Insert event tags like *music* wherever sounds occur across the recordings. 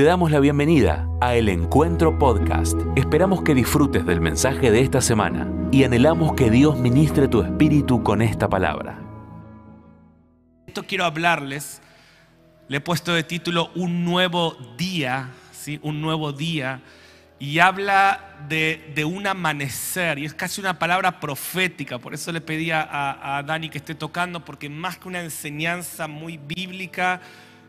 Te damos la bienvenida a El Encuentro Podcast. Esperamos que disfrutes del mensaje de esta semana y anhelamos que Dios ministre tu espíritu con esta palabra. Esto quiero hablarles, le he puesto de título Un nuevo día, ¿sí? Un nuevo día, y habla de, un amanecer, y es casi una palabra profética, por eso le pedí a, a Dani que esté tocando, porque más que una enseñanza muy bíblica,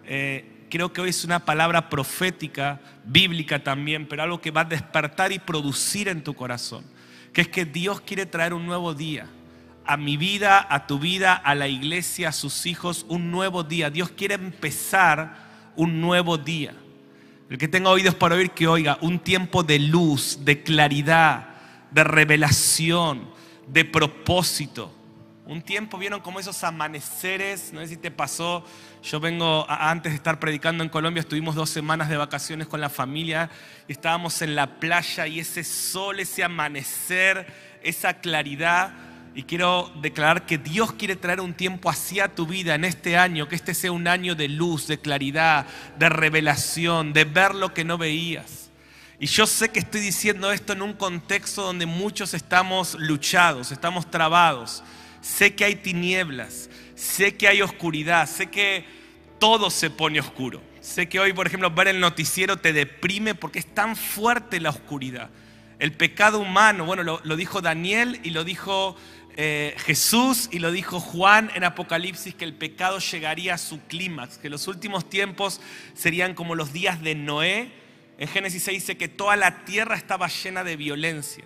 eh, creo que hoy es una palabra profética, bíblica también, pero algo que va a despertar y producir en tu corazón, que es que Dios quiere traer un nuevo día a mi vida, a tu vida, a la iglesia, a sus hijos, un nuevo día. Dios quiere empezar un nuevo día. El que tenga oídos para oír, que oiga, un tiempo de luz, de claridad, de revelación, de propósito. Un tiempo, vieron como esos amaneceres, no sé si te pasó, yo vengo, antes de estar predicando en Colombia, estuvimos dos semanas de vacaciones con la familia estábamos en la playa y ese sol, ese amanecer, esa claridad. Y quiero declarar que Dios quiere traer un tiempo hacia tu vida en este año, que este sea un año de luz, de claridad, de revelación, de ver lo que no veías. Y yo sé que estoy diciendo esto en un contexto donde muchos estamos luchados, estamos trabados. Sé que hay tinieblas, sé que hay oscuridad, sé que todo se pone oscuro. Sé que hoy, por ejemplo, ver el noticiero te deprime porque es tan fuerte la oscuridad. El pecado humano, bueno, lo, dijo Daniel y lo dijo eh, Jesús y lo dijo Juan en Apocalipsis que el pecado llegaría a su clímax, que los últimos tiempos serían como los días de Noé. En Génesis se dice que toda la tierra estaba llena de violencia.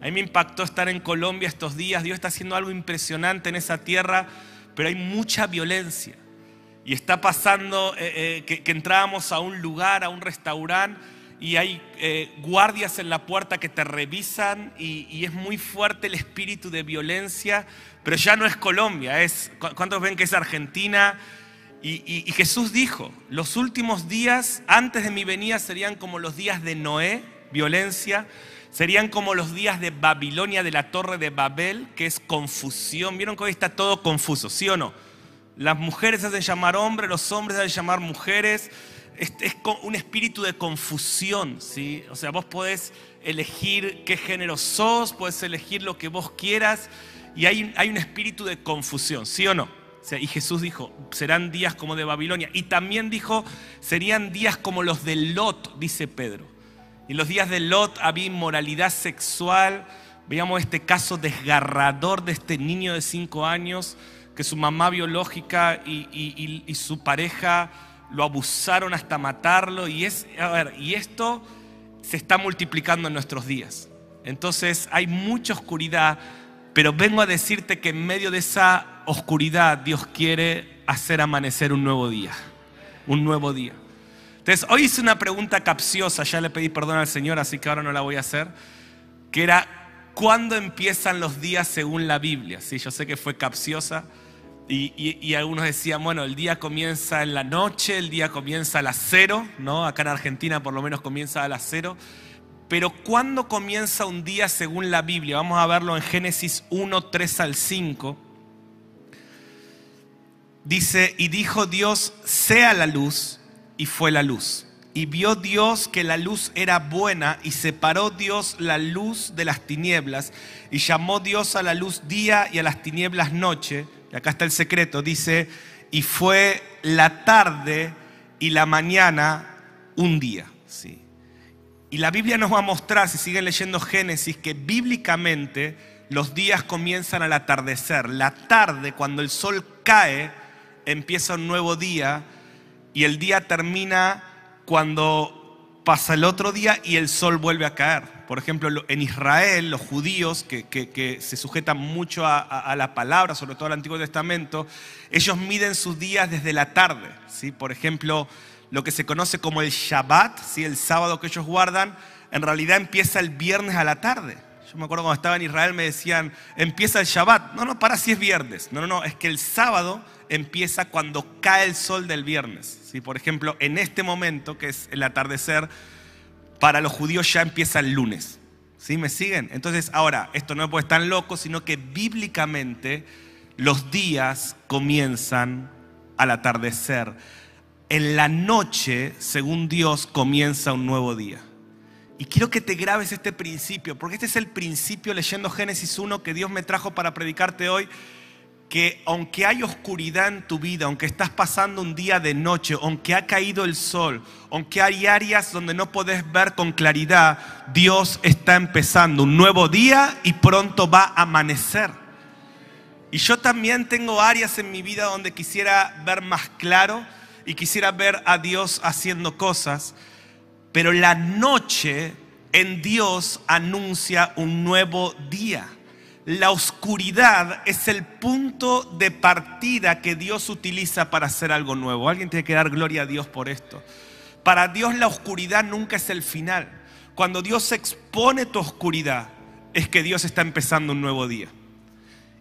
A mí me impactó estar en Colombia estos días. Dios está haciendo algo impresionante en esa tierra, pero hay mucha violencia. Y está pasando eh, eh, que, que entrábamos a un lugar, a un restaurante y hay eh, guardias en la puerta que te revisan y, es muy fuerte el espíritu de violencia, pero ya no es Colombia, es, ¿cuántos ven que es Argentina? Y, Jesús dijo, los últimos días antes de mi venida serían como los días de Noé, violencia, serían como los días de Babilonia, de la torre de Babel, que es confusión. ¿Vieron que hoy está todo confuso, sí o no? Las mujeres hacen llamar hombres, los hombres hacen llamar mujeres es, un espíritu de confusión, ¿sí? O sea, vos podés elegir qué género sos, podés elegir lo que vos quieras, y hay, un espíritu de confusión, ¿sí o no? Y Jesús dijo, serán días como de Babilonia. Y también dijo, serían días como los de Lot, dice Pedro. En los días de Lot había inmoralidad sexual. Veíamos este caso desgarrador de este niño de cinco años, que su mamá biológica y, su pareja lo abusaron hasta matarlo y esto se está multiplicando en nuestros días. Entonces hay mucha oscuridad, pero vengo a decirte que en medio de esa oscuridad Dios quiere hacer amanecer un nuevo día, un nuevo día. Entonces, hoy hice una pregunta capciosa, ya le pedí perdón al Señor, así que ahora no la voy a hacer, que era ¿cuándo empiezan los días según la Biblia? Sí, yo sé que fue capciosa. Y, algunos decían, bueno, el día comienza en la noche, el día comienza a las cero, ¿no? Acá en Argentina por lo menos comienza a las cero. Pero ¿cuándo comienza un día según la Biblia? Vamos a verlo en Génesis 1, 3 al 5. Dice, y dijo Dios, sea la luz, y fue la luz. Y vio Dios que la luz era buena, y separó Dios la luz de las tinieblas, y llamó Dios a la luz día y a las tinieblas noche. Y acá está el secreto, dice, y fue la tarde y la mañana un día. Sí. Y la Biblia nos va a mostrar, si siguen leyendo Génesis, que bíblicamente los días comienzan al atardecer. La tarde, cuando el sol cae, empieza un nuevo día y el día termina cuando pasa el otro día y el sol vuelve a caer. Por ejemplo, en Israel, los judíos que, se sujetan mucho a, a, a, la palabra, sobre todo al Antiguo Testamento, ellos miden sus días desde la tarde. ¿sí? Por ejemplo, lo que se conoce como el Shabbat, ¿sí? el sábado que ellos guardan, en realidad empieza el viernes a la tarde. Yo me acuerdo cuando estaba en Israel me decían, empieza el Shabbat. No, no, para si es viernes. No, no, no, es que el sábado empieza cuando cae el sol del viernes. ¿sí? Por ejemplo, en este momento, que es el atardecer, para los judíos ya empieza el lunes. ¿Sí? ¿Me siguen? Entonces, ahora, esto no puede estar loco, sino que bíblicamente los días comienzan al atardecer. en la noche, según Dios, comienza un nuevo día. Y quiero que te grabes este principio, porque este es el principio leyendo Génesis 1 que Dios me trajo para predicarte hoy, que aunque hay oscuridad en tu vida, aunque estás pasando un día de noche, aunque ha caído el sol, aunque hay áreas donde no puedes ver con claridad, Dios está empezando un nuevo día y pronto va a amanecer. Y yo también tengo áreas en mi vida donde quisiera ver más claro y quisiera ver a Dios haciendo cosas. Pero la noche en Dios anuncia un nuevo día. La oscuridad es el punto de partida que Dios utiliza para hacer algo nuevo. Alguien tiene que dar gloria a Dios por esto. Para Dios la oscuridad nunca es el final. Cuando Dios expone tu oscuridad, es que Dios está empezando un nuevo día.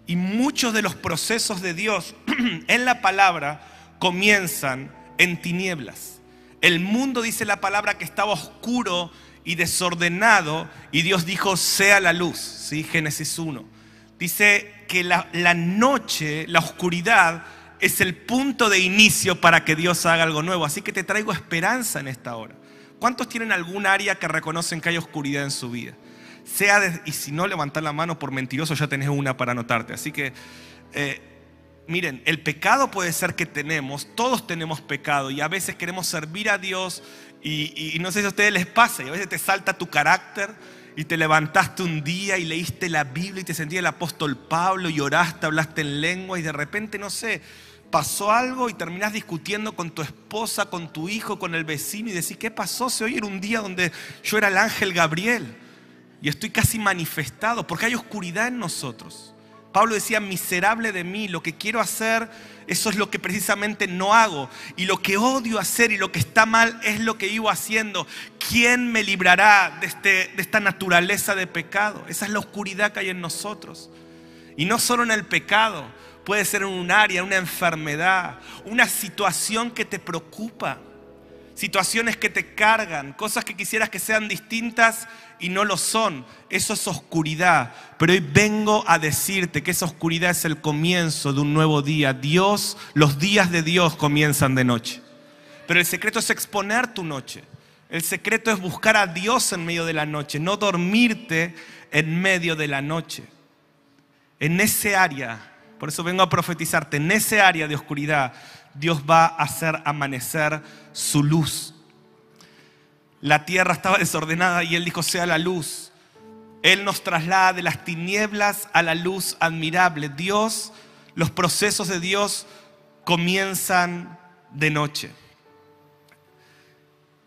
Y muchos de los procesos de Dios *clears throat* en la palabra comienzan en tinieblas. El mundo dice la palabra que estaba oscuro y desordenado y Dios dijo sea la luz, ¿sí? Génesis 1. Dice que la, la noche, la oscuridad es el punto de inicio para que Dios haga algo nuevo. Así que te traigo esperanza en esta hora. ¿Cuántos tienen algún área que reconocen que hay oscuridad en su vida? Sea y si no, levantar la mano por mentiroso, ya tenés una para anotarte. Así que eh, miren, el pecado puede ser que tenemos, todos tenemos pecado y a veces queremos servir a Dios y, no sé si a ustedes les pasa, y a veces te salta tu carácter y te levantaste un día y leíste la Biblia y te sentías el apóstol Pablo y oraste, hablaste en lengua y de repente, no sé, pasó algo y terminás discutiendo con tu esposa, con tu hijo, con el vecino y decís, ¿qué pasó? Se hoy era un día donde yo era el ángel Gabriel y estoy casi manifestado porque hay oscuridad en nosotros. Pablo decía, miserable de mí, lo que quiero hacer, eso es lo que precisamente no hago. Y lo que odio hacer y lo que está mal es lo que iba haciendo. ¿Quién me librará de, este, de esta naturaleza de pecado? Esa es la oscuridad que hay en nosotros. Y no solo en el pecado, puede ser en un área, una enfermedad, una situación que te preocupa situaciones que te cargan, cosas que quisieras que sean distintas y no lo son. Eso es oscuridad. Pero hoy vengo a decirte que esa oscuridad es el comienzo de un nuevo día. Dios, los días de Dios comienzan de noche. Pero el secreto es exponer tu noche. El secreto es buscar a Dios en medio de la noche, no dormirte en medio de la noche. En ese área, por eso vengo a profetizarte, en ese área de oscuridad, Dios va a hacer amanecer su luz. La tierra estaba desordenada y Él dijo, sea la luz. Él nos traslada de las tinieblas a la luz admirable. Dios, los procesos de Dios comienzan de noche.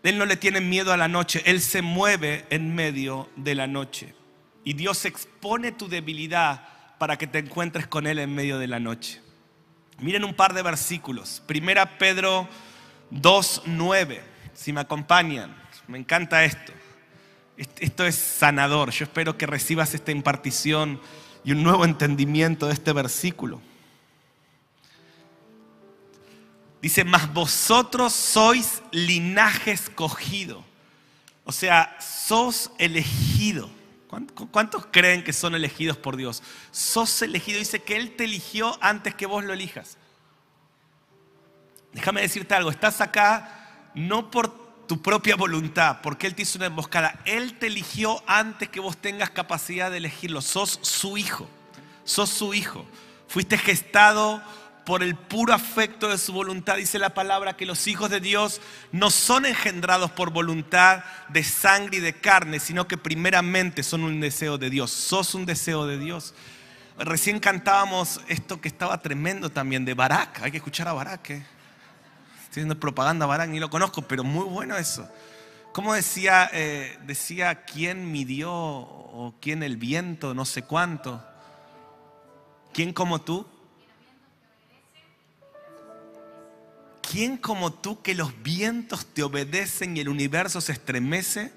Él no le tiene miedo a la noche, Él se mueve en medio de la noche. Y Dios expone tu debilidad para que te encuentres con Él en medio de la noche. Miren un par de versículos. Primera Pedro 2.9. Si me acompañan, me encanta esto. Esto es sanador. Yo espero que recibas esta impartición y un nuevo entendimiento de este versículo. Dice, mas vosotros sois linaje escogido. O sea, sos elegido ¿Cuántos creen que son elegidos por Dios? Sos elegido, dice que Él te eligió antes que vos lo elijas. Déjame decirte algo, estás acá no por tu propia voluntad, porque Él te hizo una emboscada. Él te eligió antes que vos tengas capacidad de elegirlo. Sos su hijo, sos su hijo. Fuiste gestado por el puro afecto de su voluntad, dice la palabra que los hijos de Dios no son engendrados por voluntad de sangre y de carne, sino que primeramente son un deseo de Dios. Sos un deseo de Dios. Recién cantábamos esto que estaba tremendo también de Barak. Hay que escuchar a Barak. ¿eh? Estoy haciendo propaganda Barak, ni lo conozco, pero muy bueno eso. ¿Cómo decía, eh, decía quién midió o quién el viento, no sé cuánto? ¿Quién como tú? ¿quién como tú que los vientos te obedecen y el universo se estremece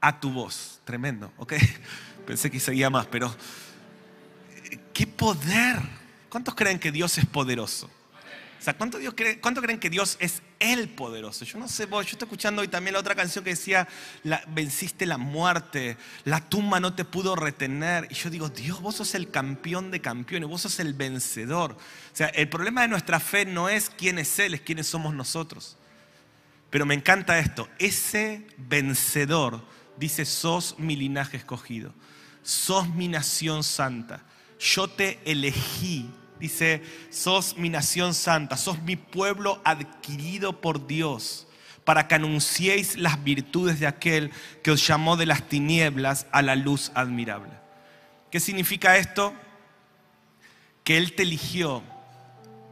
a tu voz? Tremendo, ¿ok? *laughs* Pensé que seguía más, pero ¿qué poder? ¿Cuántos creen que Dios es poderoso? O sea, ¿cuánto, creen que Dios es el poderoso? Yo no sé vos, yo estoy escuchando hoy también la otra canción que decía, venciste la muerte, la tumba no te pudo retener. Y yo digo, Dios, vos sos el campeón de campeones, vos sos el vencedor. O sea, el problema de nuestra fe no es quién es Él, es quiénes somos nosotros. Pero me encanta esto, ese vencedor dice, sos mi linaje escogido, sos mi nación santa, yo te elegí, dice, sos mi nación santa, sos mi pueblo adquirido por Dios, para que anunciéis las virtudes de aquel que os llamó de las tinieblas a la luz admirable. ¿Qué significa esto? Que Él te eligió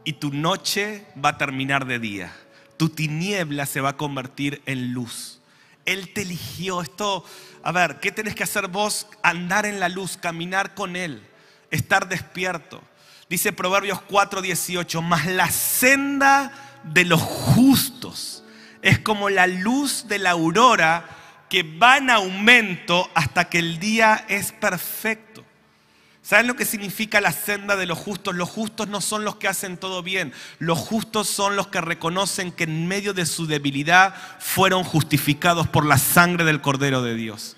y tu noche va a terminar de día. Tu tiniebla se va a convertir en luz. Él te eligió. Esto, a ver, ¿qué tenés que hacer vos? Andar en la luz, caminar con Él, estar despierto. Dice Proverbios 4:18, mas la senda de los justos es como la luz de la aurora que va en aumento hasta que el día es perfecto. ¿Saben lo que significa la senda de los justos? Los justos no son los que hacen todo bien. Los justos son los que reconocen que en medio de su debilidad fueron justificados por la sangre del Cordero de Dios.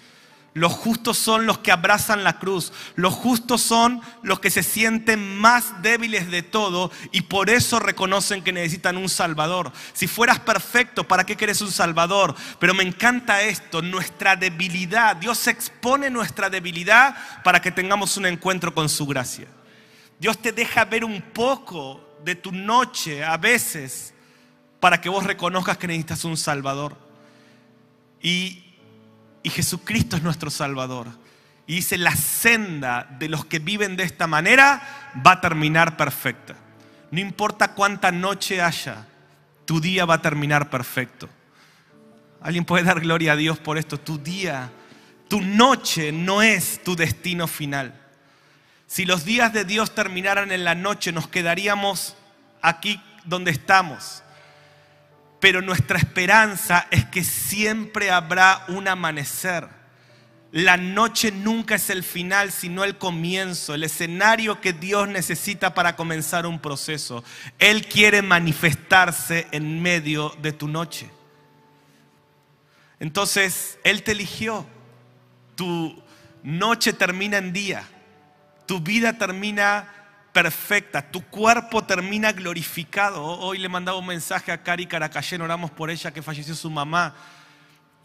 Los justos son los que abrazan la cruz. Los justos son los que se sienten más débiles de todo y por eso reconocen que necesitan un Salvador. Si fueras perfecto, ¿para qué querés un Salvador? Pero me encanta esto, nuestra debilidad. Dios expone nuestra debilidad para que tengamos un encuentro con su gracia. Dios te deja ver un poco de tu noche a veces para que vos reconozcas que necesitas un Salvador. Y y Jesucristo es nuestro Salvador. Y dice, la senda de los que viven de esta manera va a terminar perfecta. No importa cuánta noche haya, tu día va a terminar perfecto. ¿Alguien puede dar gloria a Dios por esto? Tu día, tu noche no es tu destino final. Si los días de Dios terminaran en la noche, nos quedaríamos aquí donde estamos. Pero nuestra esperanza es que siempre habrá un amanecer. La noche nunca es el final, sino el comienzo, el escenario que Dios necesita para comenzar un proceso. Él quiere manifestarse en medio de tu noche. Entonces, Él te eligió. Tu noche termina en día. Tu vida termina perfecta, tu cuerpo termina glorificado. Hoy le mandaba un mensaje a Cari Caracayén, oramos por ella que falleció su mamá.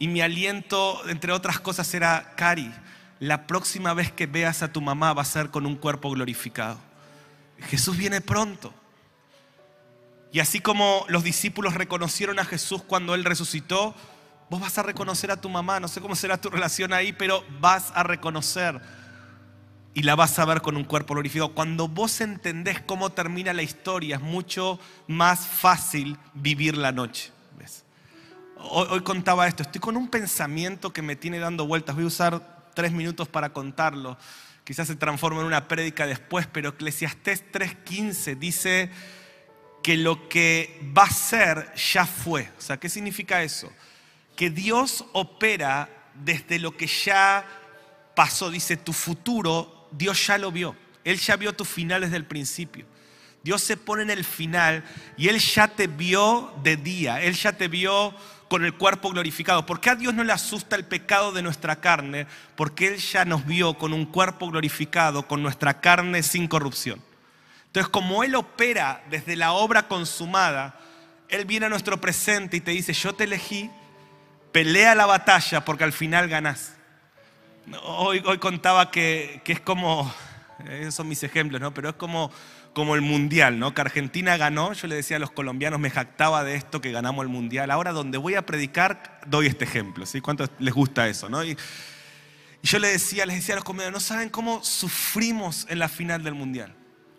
Y mi aliento, entre otras cosas, era, Cari, la próxima vez que veas a tu mamá va a ser con un cuerpo glorificado. Jesús viene pronto. Y así como los discípulos reconocieron a Jesús cuando Él resucitó, vos vas a reconocer a tu mamá. No sé cómo será tu *laughs* relación ahí, pero vas a reconocer y la vas a ver con un cuerpo glorificado. Cuando vos entendés cómo termina la historia, es mucho más fácil vivir la noche. ¿ves? Hoy, contaba esto, estoy con un pensamiento que me tiene dando vueltas. Voy a usar tres minutos para contarlo. Quizás se transforme en una prédica después, pero Eclesiastés 3:15 dice que lo que va a ser ya fue. O sea, ¿qué significa eso? Que Dios opera desde lo que ya pasó. Dice, tu futuro, Dios ya lo vio. Él ya vio tus finales del principio. Dios se pone en el final y Él ya te vio de día. Él ya te vio con el cuerpo glorificado. ¿Por qué a Dios no le asusta el pecado de nuestra carne? Porque Él ya nos vio con un cuerpo glorificado, con nuestra carne sin corrupción. Entonces, como Él opera desde la obra consumada, Él viene a nuestro presente y te dice, yo te elegí, pelea la batalla porque al final ganás. Hoy, hoy contaba que, es como, esos son mis ejemplos, ¿no? pero es como, el mundial, ¿no? que Argentina ganó, yo le decía a los colombianos, me jactaba de esto que ganamos el mundial. Ahora donde voy a predicar, doy este ejemplo, ¿sí? ¿Cuántos les gusta eso? ¿no? Y, yo le decía, les decía a los colombianos, no saben cómo sufrimos en la final del mundial.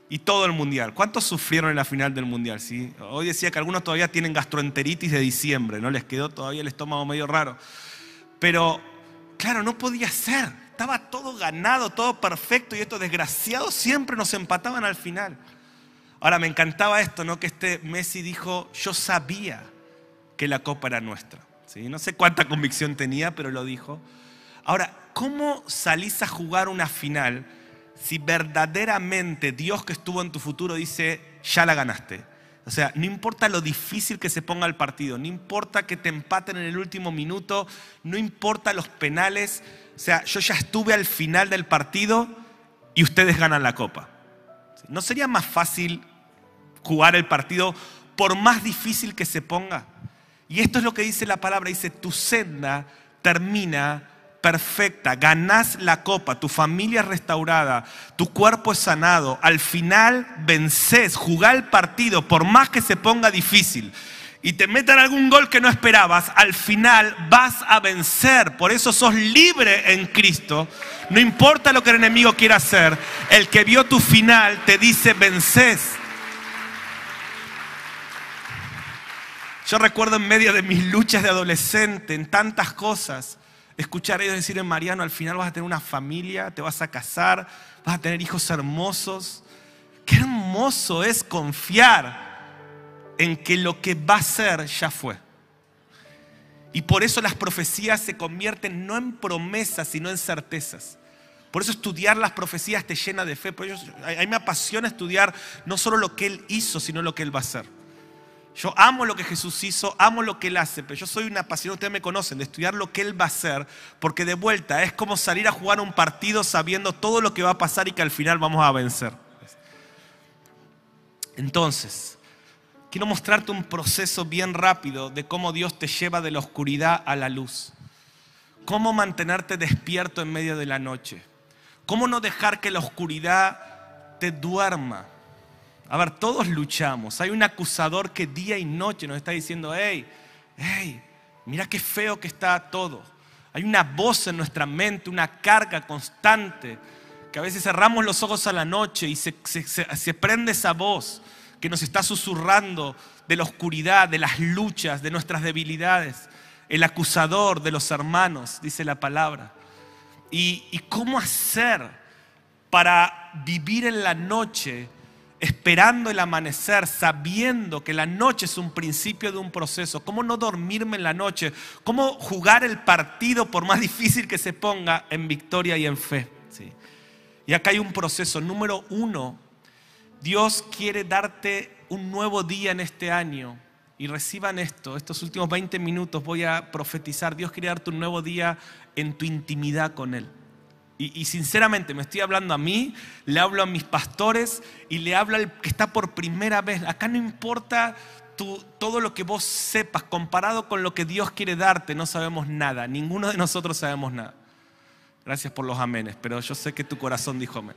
Y todo el mundial. ¿Cuántos sufrieron en la final del mundial? ¿sí? Hoy decía que algunos todavía tienen gastroenteritis de diciembre, ¿no? Les quedó todavía el estómago medio raro. Pero, claro, no podía ser. Estaba todo ganado, todo perfecto y estos desgraciados siempre nos empataban al final. Ahora, me encantaba esto, ¿no? Que este Messi dijo, yo sabía que la copa era nuestra. ¿sí? No sé cuánta convicción tenía, pero lo dijo. Ahora, ¿cómo salís a jugar una final? si verdaderamente Dios que estuvo en tu futuro dice, ya la ganaste, O sea, no importa lo difícil que se ponga el partido, no importa que te empaten en el último minuto, no importa los penales. O sea, yo ya estuve al final del partido y ustedes ganan la copa. ¿No sería más fácil jugar el partido por más difícil que se ponga? Y esto es lo que dice la palabra, dice, tu senda termina perfecta, ganás la copa, tu familia es restaurada, tu cuerpo es sanado, al final vences, jugá el partido, por más que se ponga difícil y te metan algún gol que no esperabas, al final vas a vencer. Por eso sos libre en Cristo. No importa lo que el enemigo quiera hacer, el que vio tu final te dice vences. Yo recuerdo en medio de mis luchas de adolescente, en tantas cosas, escuchar a ellos decir en Mariano, al final vas a tener una familia, te vas a casar, vas a tener hijos hermosos. Qué hermoso es confiar en que lo que va a ser ya fue. Y por eso las profecías se convierten no en promesas, sino en certezas. Por eso estudiar las profecías te llena de fe. Por eso, a mí me apasiona estudiar no solo lo que Él hizo, sino lo que Él va a hacer. Yo amo lo que Jesús hizo, amo lo que Él hace, pero yo soy una apasionada, ustedes me conocen, de estudiar lo que Él va a hacer, porque de vuelta es como salir a jugar un partido sabiendo todo lo que va a pasar y que al final vamos a vencer. Entonces, quiero mostrarte un proceso bien rápido de cómo Dios te lleva de la oscuridad a la luz. Cómo mantenerte despierto en medio de la noche. Cómo no dejar que la oscuridad te duerma. A ver, todos luchamos. Hay un acusador que día y noche nos está diciendo, hey, hey, mira qué feo que está todo. Hay una voz en nuestra mente, una carga constante, que a veces cerramos los ojos a la noche y se, prende esa voz que nos está susurrando de la oscuridad, de las luchas, de nuestras debilidades. El acusador de los hermanos, dice la palabra. ¿Y, y cómo hacer para vivir en la noche esperando el amanecer, sabiendo que la noche es un principio de un proceso. ¿Cómo no dormirme en la noche? ¿Cómo jugar el partido, por más *laughs* difícil que se ponga, en victoria y en fe? ¿Sí? Y acá hay un proceso. Número uno, Dios quiere darte un nuevo día en este año. Y reciban esto, estos últimos 20 minutos voy a profetizar. Dios quiere darte un nuevo día en tu intimidad con Él. Y, sinceramente me estoy hablando a mí, le hablo a mis pastores y le hablo al que está por primera vez. Acá no importa todo lo que vos sepas, comparado con lo que Dios quiere darte, no sabemos nada. Ninguno de nosotros sabemos nada. Gracias por los amenes, pero yo sé que tu corazón dijo amén.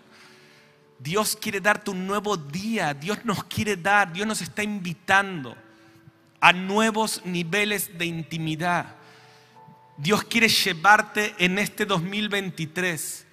Dios quiere darte un nuevo día, Dios nos quiere dar, Dios nos está invitando a nuevos niveles de intimidad. Dios quiere llevarte en este 2023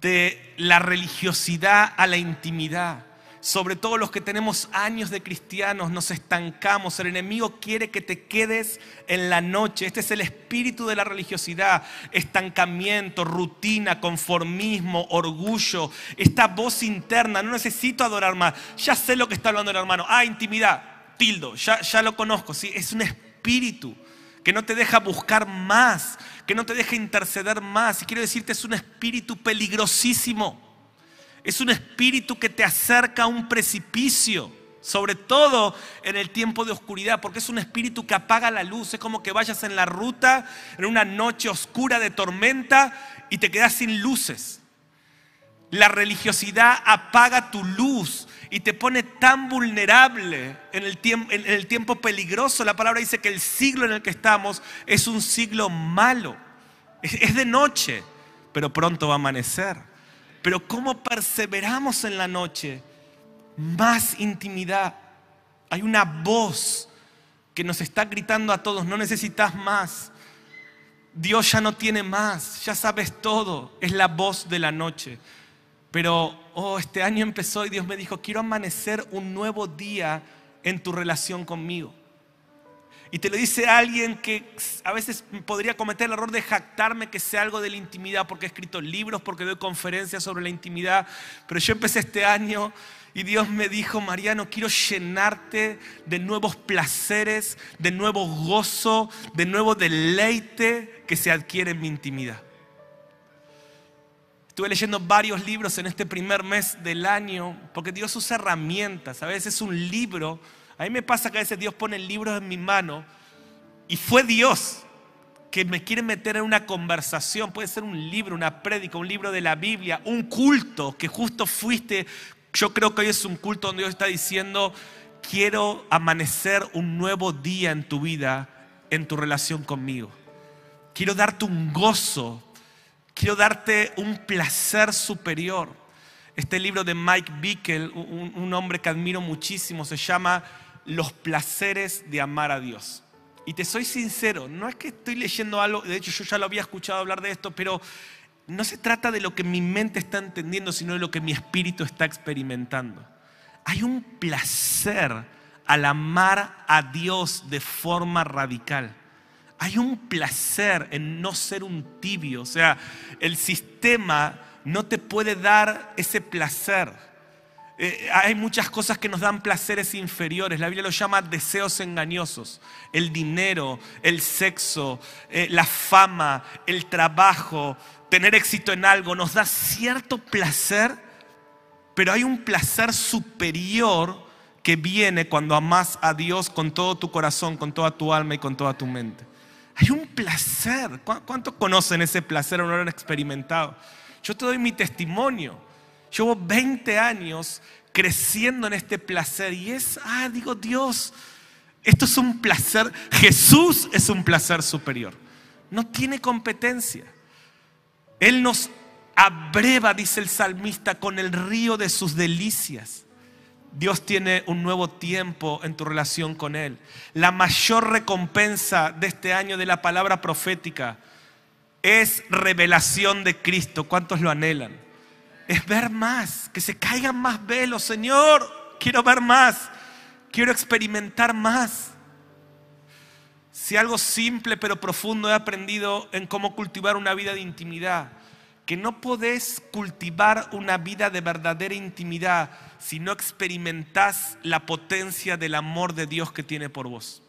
de la religiosidad a la intimidad. Sobre todo los que tenemos años de cristianos, nos estancamos. El enemigo quiere que te quedes en la noche. Este es el espíritu de la religiosidad. Estancamiento, rutina, conformismo, orgullo. Esta voz interna, no necesito adorar más. Ya sé lo que está hablando el hermano. Ah, intimidad, tildo, ya, ya lo conozco. ¿sí? Es un espíritu que no te deja buscar más, que no te deja interceder más. Y quiero decirte, es un espíritu peligrosísimo. Es un espíritu que te acerca a un precipicio, sobre todo en el tiempo de oscuridad, porque es un espíritu que apaga la luz. Es como que vayas en la ruta en una noche oscura de tormenta y te quedas sin luces. La religiosidad apaga tu luz y te pone tan vulnerable en el, tiempo, en el tiempo peligroso. La palabra dice que el siglo en el que estamos es un siglo malo. Es, de noche, pero pronto va a amanecer. Pero ¿cómo perseveramos en la noche? Más intimidad. Hay una voz que nos está gritando a todos, no necesitas más. Dios ya no tiene más, ya sabes todo. Es la voz de la noche. Pero, oh, este año empezó y Dios me dijo, quiero amanecer un nuevo día en tu relación conmigo. Y te lo dice alguien que a veces podría cometer el error de jactarme que sea algo de la intimidad, porque he escrito libros, porque doy conferencias sobre la intimidad. Pero yo empecé este año y Dios me dijo, Mariano, quiero llenarte de nuevos placeres, de nuevo gozo, de nuevo deleite que se adquiere en mi intimidad. Estuve leyendo varios libros en este primer mes del año porque Dios usa herramientas. A veces un libro A mí me pasa que a veces Dios pone libros en mi mano y fue Dios que me quiere meter en una conversación, puede ser un libro, una prédica, un libro de la Biblia, un culto que justo fuiste. Yo creo que hoy es un culto donde Dios está diciendo, quiero amanecer un nuevo día en tu vida, en tu relación conmigo. Quiero darte un gozo, quiero darte un placer superior. Este libro de Mike Bickel, un, un hombre que admiro muchísimo, se llama Los placeres de amar a Dios. Y te soy sincero, no es que estoy leyendo algo, de hecho yo ya lo había escuchado hablar de esto, pero no se trata de lo que mi mente está entendiendo, sino de lo que mi espíritu está experimentando. Hay un placer al amar a Dios de forma radical. Hay un placer en no ser un tibio. O sea, el sistema no te puede dar ese placer. Eh, hay muchas cosas que nos dan placeres inferiores. La Biblia lo llama deseos engañosos. El dinero, el sexo, eh, la fama, el trabajo, tener éxito en algo, nos da cierto placer, pero hay un placer superior que viene cuando amas a Dios con todo tu corazón, con toda tu alma y con toda tu mente. Hay un placer. ¿Cuántos conocen ese placer o no lo han experimentado? Yo te doy mi testimonio. Llevo 20 años creciendo en este placer y es, ah, digo, Dios, esto es un placer, Jesús es un placer superior. No tiene competencia. Él nos abreva, dice el salmista, con el río de sus delicias. Dios tiene un nuevo tiempo en tu relación con Él. La mayor recompensa de este año de la palabra profética es revelación de Cristo. ¿Cuántos lo anhelan? es ver más, que se caigan más velos. Señor, quiero ver más, quiero experimentar más. Si algo simple pero profundo he aprendido en cómo cultivar una vida de intimidad, que no podés cultivar una vida de verdadera intimidad si no experimentás la potencia del amor de Dios que tiene por vos.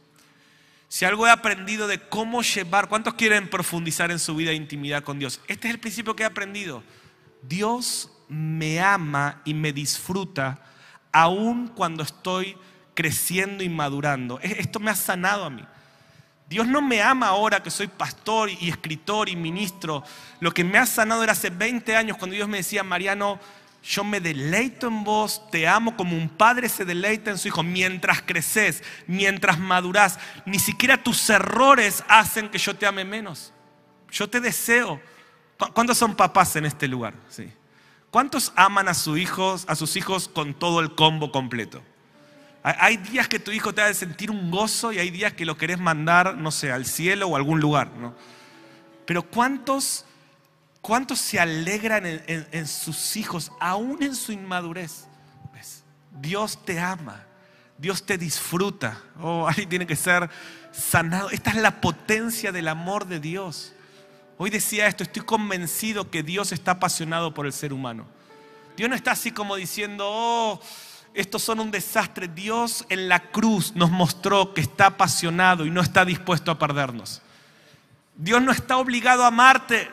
Si algo he aprendido de cómo llevar, ¿cuántos quieren profundizar en su vida de intimidad con Dios? Este es el principio que he aprendido. Dios me ama y me disfruta aun cuando estoy creciendo y madurando. E-, esto me ha sanado a mí. Dios no me ama ahora que soy pastor y escritor y ministro. Lo que me ha sanado era hace 20 años cuando Dios me decía, Mariano, yo me deleito en vos, te amo como un padre se deleita en su hijo. Mientras creces, mientras madurás, ni siquiera tus errores hacen que yo te ame menos. Yo te deseo ¿Cuántos son papás en este lugar? ¿Cuántos aman a, hijos, a sus hijos con todo el combo completo? Hay días que tu hijo te ha de sentir un gozo y hay días que lo querés mandar, no sé, al cielo o a algún lugar. ¿no? Pero ¿cuántos, cuántos se alegran en, sus hijos, aún en su inmadurez? Dios te ama, Dios te disfruta. Oh, *laughs* alguien tiene que ser sanado. Esta es la potencia del amor de Dios. Hoy decía esto, estoy convencido que Dios está apasionado por el ser humano. Dios no está así como diciendo, oh, estos son un desastre. Dios en la cruz nos mostró que está apasionado y no está dispuesto a perdernos. Dios no está obligado a amarte.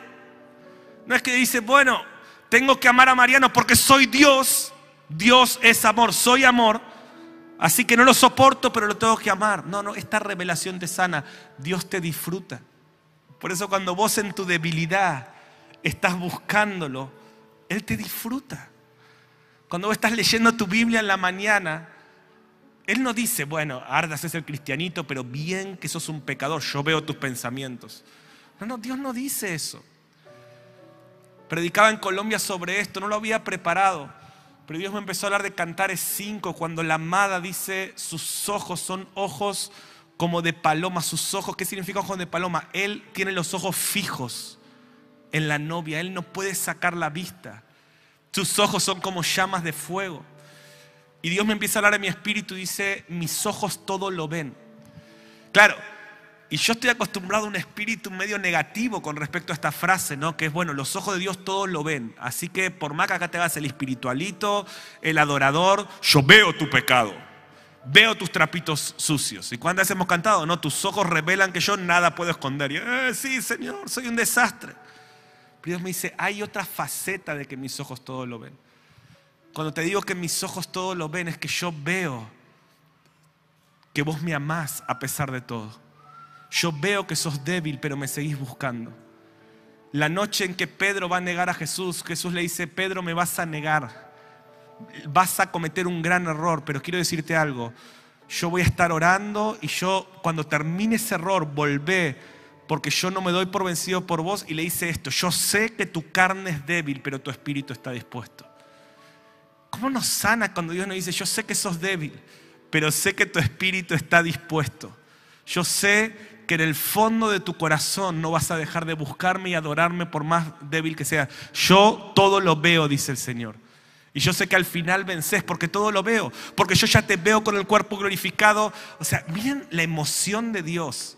No es que dice, bueno, tengo que amar a Mariano porque soy Dios. Dios es amor, soy amor. Así que no lo soporto, pero lo tengo que amar. No, no, esta revelación te sana. Dios te disfruta. Por eso cuando vos en tu debilidad estás buscándolo, Él te disfruta. Cuando vos estás leyendo tu Biblia en la mañana, Él no dice, bueno, Ardas es el cristianito, pero bien que sos un pecador, yo veo tus pensamientos. No, no, Dios no dice eso. Predicaba en Colombia sobre esto, no lo había preparado. Pero Dios me empezó a hablar de Cantares 5, cuando la amada dice, sus ojos son ojos como de paloma, sus ojos, ¿qué significa ojos de paloma? Él tiene los ojos fijos en la novia, él no puede sacar la vista. Sus ojos son como llamas de fuego. Y Dios me empieza a hablar en mi espíritu y dice, mis ojos todo lo ven. Claro, y yo estoy acostumbrado a un espíritu medio negativo con respecto a esta frase, ¿no? Que es, bueno, los ojos de Dios todos lo ven. Así que por más que acá te hagas el espiritualito, el adorador, yo veo tu pecado veo tus trapitos sucios. ¿Y cuántas hemos cantado? No, tus ojos revelan que yo nada puedo esconder. Y, eh, sí, Señor, soy un desastre. Pero Dios me dice, hay otra faceta de que mis ojos todo lo ven. Cuando te digo que mis ojos todo lo ven, es que yo veo que vos me amás a pesar de todo. Yo veo que sos débil, pero me seguís buscando. La noche en que Pedro va a negar a Jesús, Jesús le dice, Pedro, me vas a negar. Vas a cometer un gran error, pero quiero decirte algo. Yo voy a estar orando y yo cuando termine ese error volvé porque yo no me doy por vencido por vos y le dice esto, yo sé que tu carne es débil, pero tu espíritu está dispuesto. ¿Cómo nos sana cuando Dios nos dice, yo sé que sos débil, pero sé que tu espíritu está dispuesto? Yo sé que en el fondo de tu corazón no vas a dejar de buscarme y adorarme por más débil que sea. Yo todo lo veo, dice el Señor. Y yo sé que al final vences porque todo lo veo, porque yo ya te veo con el cuerpo glorificado. O sea, miren la emoción de Dios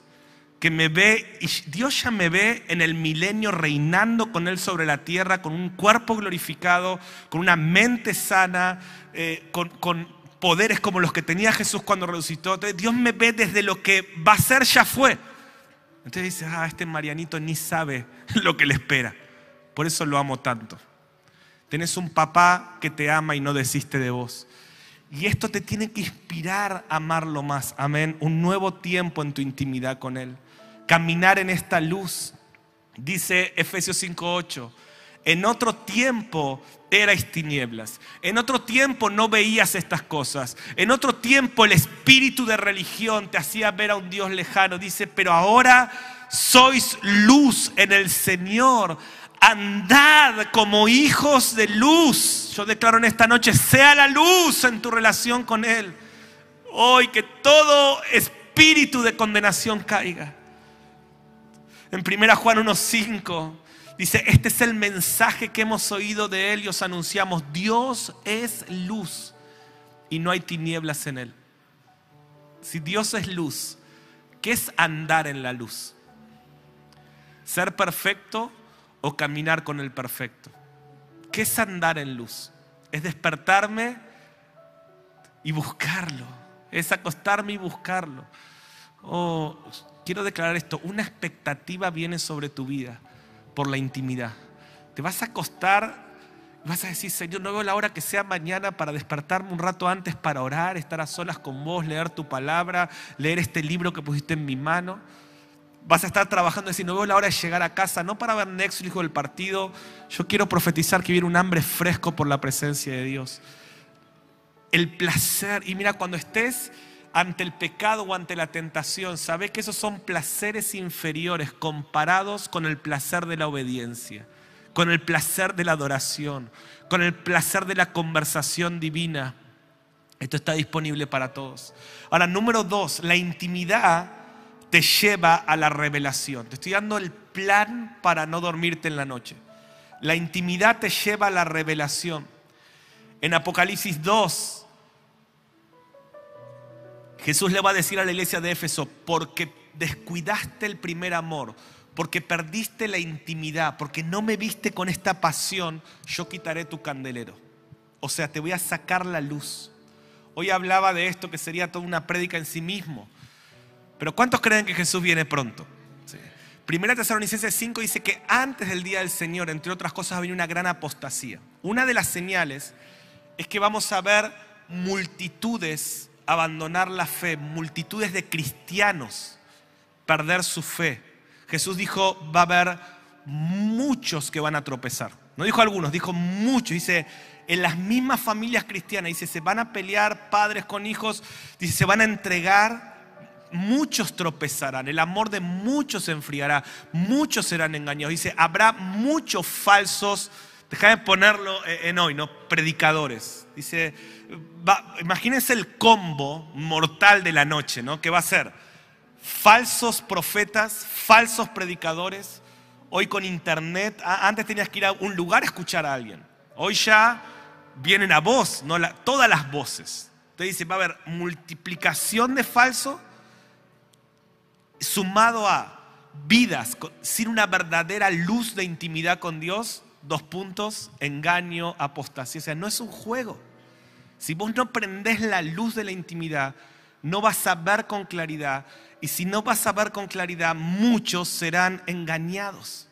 que me ve, y Dios ya me ve en el milenio reinando con Él sobre la tierra, con un cuerpo glorificado, con una mente sana, eh, con, poderes como los que tenía Jesús cuando resucitó. Entonces, Dios me ve desde lo que va a ser, ya fue. Entonces dice, ah, este Marianito ni sabe *laughs* lo que le espera. Por eso lo amo tanto. Tenés un papá que te ama y no desiste de vos. Y esto te tiene que inspirar a amarlo más. Amén. Un nuevo tiempo en tu intimidad con Él caminar en esta luz. Dice Efesios 5:8, en otro tiempo erais tinieblas, en otro tiempo no veías estas cosas, en otro tiempo el espíritu de religión te hacía ver a un Dios lejano. Dice, pero ahora sois luz en el Señor. Andad como hijos de luz. Yo declaro en esta noche, sea la luz en tu relación con Él. Hoy que todo espíritu de condenación caiga. En 1 Juan 1.5 dice, este es el mensaje que hemos oído de Él y os anunciamos, Dios es luz y no hay tinieblas en Él. Si Dios es luz, ¿qué es andar en la luz? ¿Ser perfecto o caminar con el perfecto? ¿Qué es andar en luz? Es despertarme y buscarlo. Es acostarme y buscarlo. Oh, quiero declarar esto, una expectativa viene sobre tu vida por la intimidad. Te vas a acostar y vas a decir, Señor, no veo la hora que sea mañana para despertarme un rato antes para orar, estar a solas con vos, leer tu palabra, leer este libro que pusiste en mi mano. Vas a estar trabajando y decir, no veo la hora de llegar a casa, no para ver Netflix o el partido. Yo quiero profetizar que viene un hambre fresco por la presencia de Dios. El placer, y mira, cuando estés ante el pecado o ante la tentación, sabe que esos son placeres inferiores comparados con el placer de la obediencia, con el placer de la adoración, con el placer de la conversación divina. Esto está disponible para todos. Ahora, número dos, la intimidad te lleva a la revelación. Te estoy dando el plan para no dormirte en la noche. La intimidad te lleva a la revelación. En Apocalipsis 2, Jesús le va a decir a la iglesia de Éfeso, porque descuidaste el primer amor, porque perdiste la intimidad, porque no me viste con esta pasión, yo quitaré tu candelero. O sea, te voy a sacar la luz. Hoy hablaba de esto que sería toda una prédica en sí mismo. Pero ¿cuántos creen que Jesús viene pronto? Primera Tesalonicenses 5 dice que antes del día del Señor, entre otras cosas, va a venir una gran apostasía. Una de las señales es que vamos a ver multitudes abandonar la fe, multitudes de cristianos perder su fe. Jesús dijo, va a haber muchos que van a tropezar. No dijo algunos, dijo muchos. Dice, en las mismas familias cristianas, dice, se van a pelear padres con hijos, dice, se van a entregar, muchos tropezarán, el amor de muchos se enfriará, muchos serán engañados. Dice, habrá muchos falsos, déjame ponerlo en hoy, ¿no? Predicadores. Dice, imagínense el combo mortal de la noche, ¿no? Que va a ser falsos profetas, falsos predicadores. Hoy con internet, antes tenías que ir a un lugar a escuchar a alguien. Hoy ya vienen a voz, no todas las voces. Entonces dice, va a haber multiplicación de falso sumado a vidas sin una verdadera luz de intimidad con Dios. Dos puntos, engaño, apostasía. O sea, no es un juego. Si vos no prendés la luz de la intimidad, no vas a ver con claridad. Y si no vas a ver con claridad, muchos serán engañados.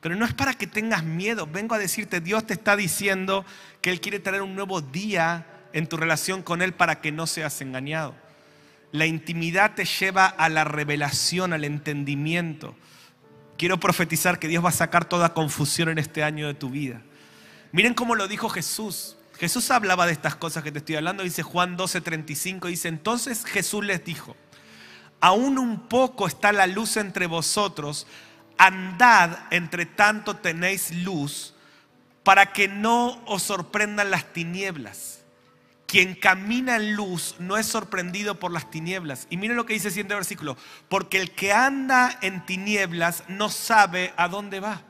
Pero no es para que tengas miedo. Vengo a decirte, Dios te está diciendo que Él quiere traer un nuevo día en tu relación con Él para que no seas engañado. La intimidad te lleva a la revelación, al entendimiento. Quiero profetizar que Dios va a sacar toda confusión en este año de tu vida. Miren cómo lo dijo Jesús. Jesús hablaba de estas cosas que te estoy hablando, dice Juan 12:35, dice, entonces Jesús les dijo, aún un poco está la luz entre vosotros, andad entre tanto tenéis luz, para que no os sorprendan las tinieblas. Quien camina en luz no es sorprendido por las tinieblas. Y miren lo que dice el siguiente versículo, porque el que anda en tinieblas no sabe a dónde va.